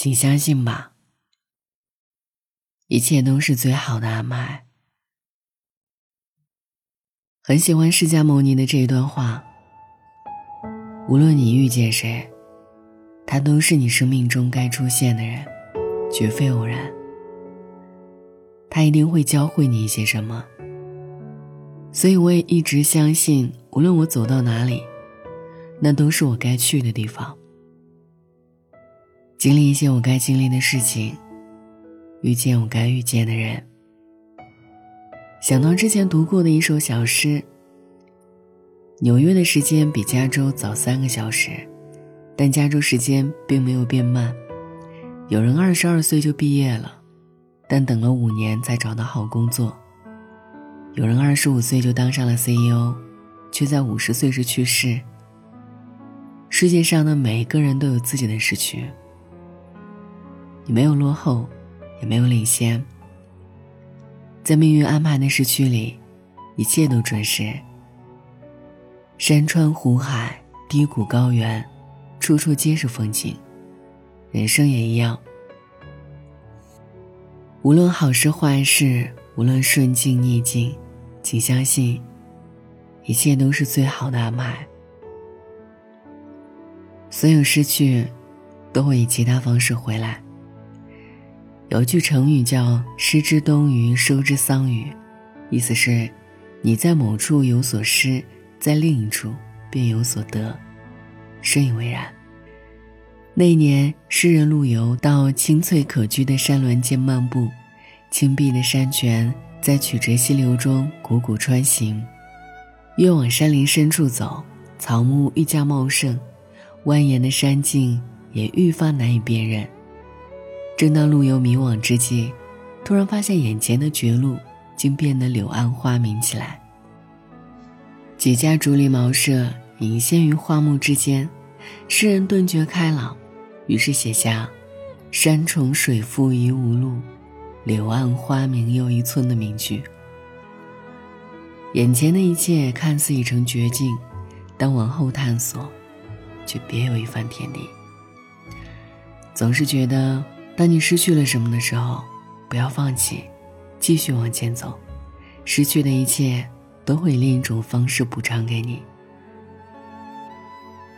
请相信吧，一切都是最好的安排。很喜欢释迦牟尼的这一段话：无论你遇见谁，他都是你生命中该出现的人，绝非偶然。他一定会教会你一些什么。所以我也一直相信，无论我走到哪里，那都是我该去的地方。经历一些我该经历的事情，遇见我该遇见的人。想到之前读过的一首小诗：纽约的时间比加州早三个小时，但加州时间并没有变慢。有人二十二岁就毕业了，但等了五年才找到好工作。有人二十五岁就当上了 CEO，却在五十岁时去世。世界上的每一个人都有自己的时区。你没有落后，也没有领先。在命运安排的时区里，一切都准时。山川湖海、低谷高原，处处皆是风景。人生也一样。无论好事坏事，无论顺境逆境。请相信，一切都是最好的安排。所有失去，都会以其他方式回来。有句成语叫“失之东隅，收之桑榆”，意思是，你在某处有所失，在另一处便有所得。深以为然。那年，诗人陆游到青翠可居的山峦间漫步，青碧的山泉。在曲折溪流中汩汩穿行，越往山林深处走，草木愈加茂盛，蜿蜒的山径也愈发难以辨认。正当陆游迷惘之际，突然发现眼前的绝路竟变得柳暗花明起来。几家竹篱茅舍隐现于花木之间，诗人顿觉开朗，于是写下“山重水复疑无路”。柳暗花明又一村的名句。眼前的一切看似已成绝境，但往后探索，却别有一番天地。总是觉得，当你失去了什么的时候，不要放弃，继续往前走。失去的一切都会以另一种方式补偿给你。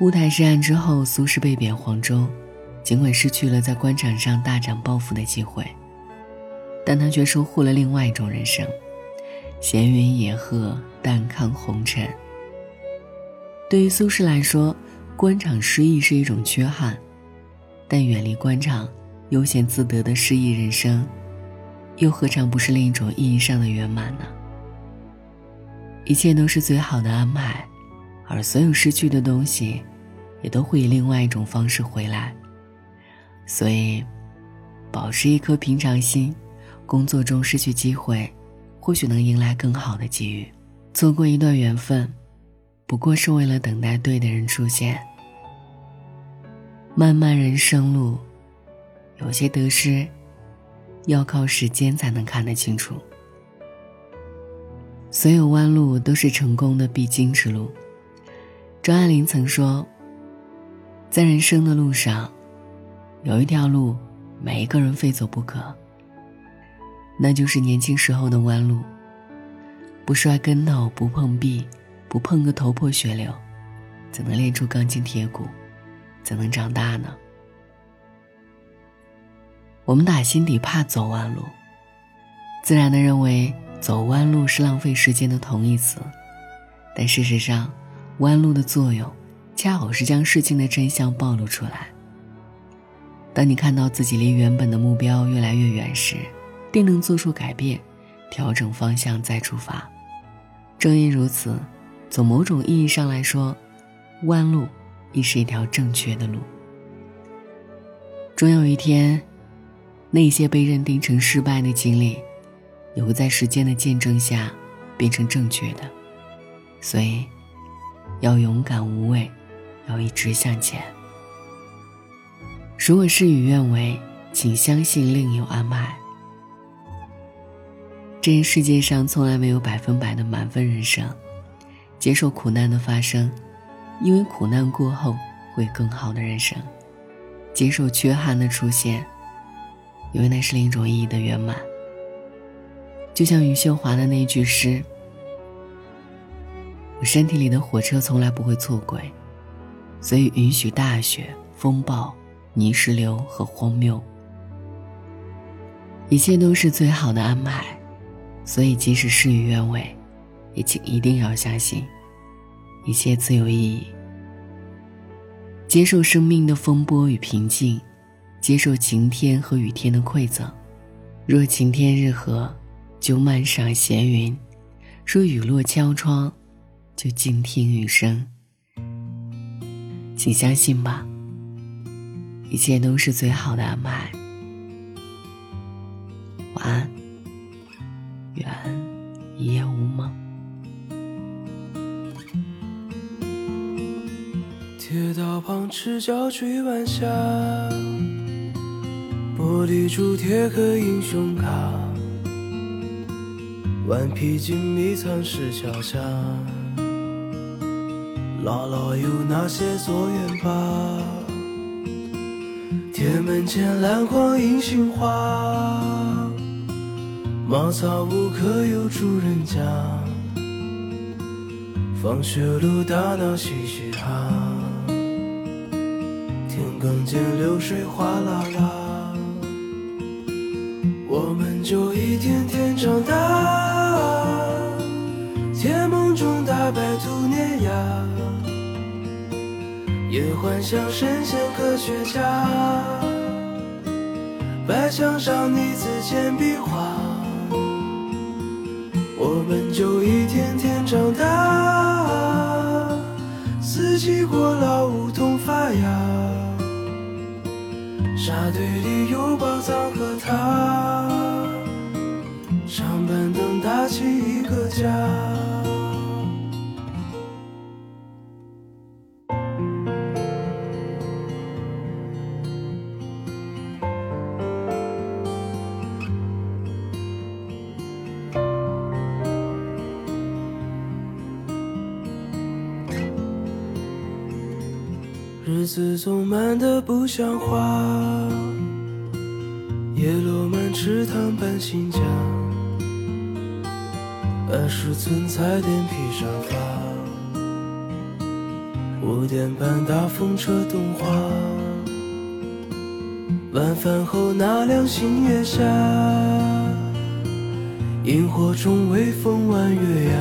乌台诗案之后，苏轼被贬黄州，尽管失去了在官场上大展抱负的机会。但他却收获了另外一种人生，闲云野鹤，淡看红尘。对于苏轼来说，官场失意是一种缺憾，但远离官场，悠闲自得的诗意人生，又何尝不是另一种意义上的圆满呢？一切都是最好的安排，而所有失去的东西，也都会以另外一种方式回来。所以，保持一颗平常心。工作中失去机会，或许能迎来更好的机遇；错过一段缘分，不过是为了等待对的人出现。漫漫人生路，有些得失，要靠时间才能看得清楚。所有弯路都是成功的必经之路。张爱玲曾说：“在人生的路上，有一条路，每一个人非走不可。”那就是年轻时候的弯路。不摔跟头，不碰壁，不碰个头破血流，怎能练出钢筋铁骨？怎能长大呢？我们打心底怕走弯路，自然的认为走弯路是浪费时间的同义词。但事实上，弯路的作用，恰好是将事情的真相暴露出来。当你看到自己离原本的目标越来越远时，定能做出改变，调整方向再出发。正因如此，从某种意义上来说，弯路亦是一条正确的路。终有一天，那些被认定成失败的经历，也会在时间的见证下变成正确的。所以，要勇敢无畏，要一直向前。如果事与愿违，请相信另有安排。这世界上从来没有百分百的满分人生，接受苦难的发生，因为苦难过后会更好的人生。接受缺憾的出现，因为那是另一种意义的圆满。就像余秀华的那句诗：“我身体里的火车从来不会错轨，所以允许大雪、风暴、泥石流和荒谬，一切都是最好的安排。所以即使事与愿违，也请一定要相信，一切自有意义。接受生命的风波与平静，接受晴天和雨天的馈赠。若晴天日和。”就漫上闲云，若雨落敲窗，就静听雨声。请相信吧，一切都是最好的安排。晚安，愿一夜无梦。铁道旁赤脚追晚霞，玻璃珠铁和英雄卡。顽皮筋迷藏石桥下，姥姥有那些作业吧？铁门前篮筐银杏花，茅草屋可有住人家？放学路打闹嘻嘻哈，田埂间流水哗啦啦，我们就一天天长大。甜梦中大白兔碾压，也幻想神仙科学家。白墙上泥字简笔画，我们就一天天长大。四季过老，梧桐发芽，沙堆里有宝藏和他。板凳搭起一个家。日子总慢得不像话，叶落满池塘搬新家，二十寸彩电披沙发，五点半大风车动画，晚饭后那凉星月下，萤火虫微风弯月牙，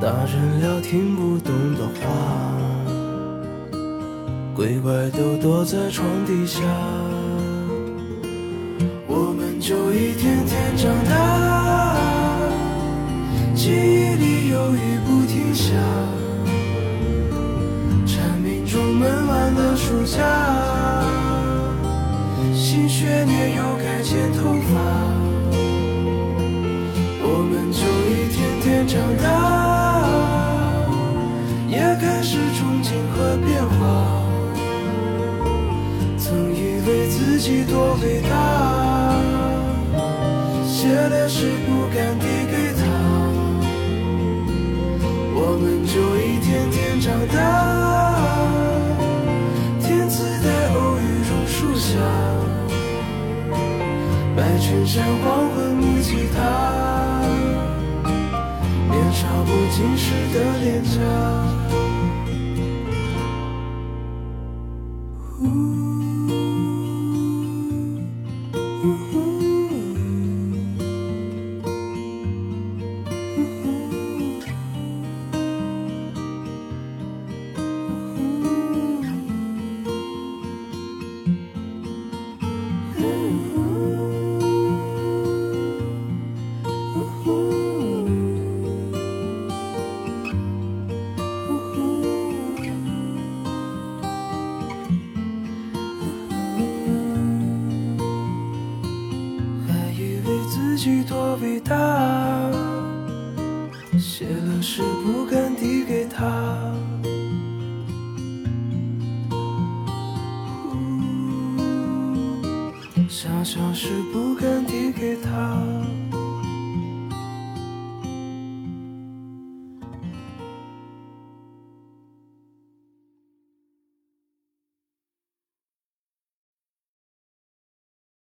大人聊听不懂的话。鬼怪都躲在床底下，我们就一天天长大，记忆里有雨不停下，蝉鸣中闷完了暑假，新学年又该剪头发，我们就一天天长大，也开始憧憬和变化。曾以为自己多伟大，写的诗不敢递白衬衫黄昏木吉他，年少不经事的脸颊。多伟大，写了诗不敢递给他，想笑时不敢递给他。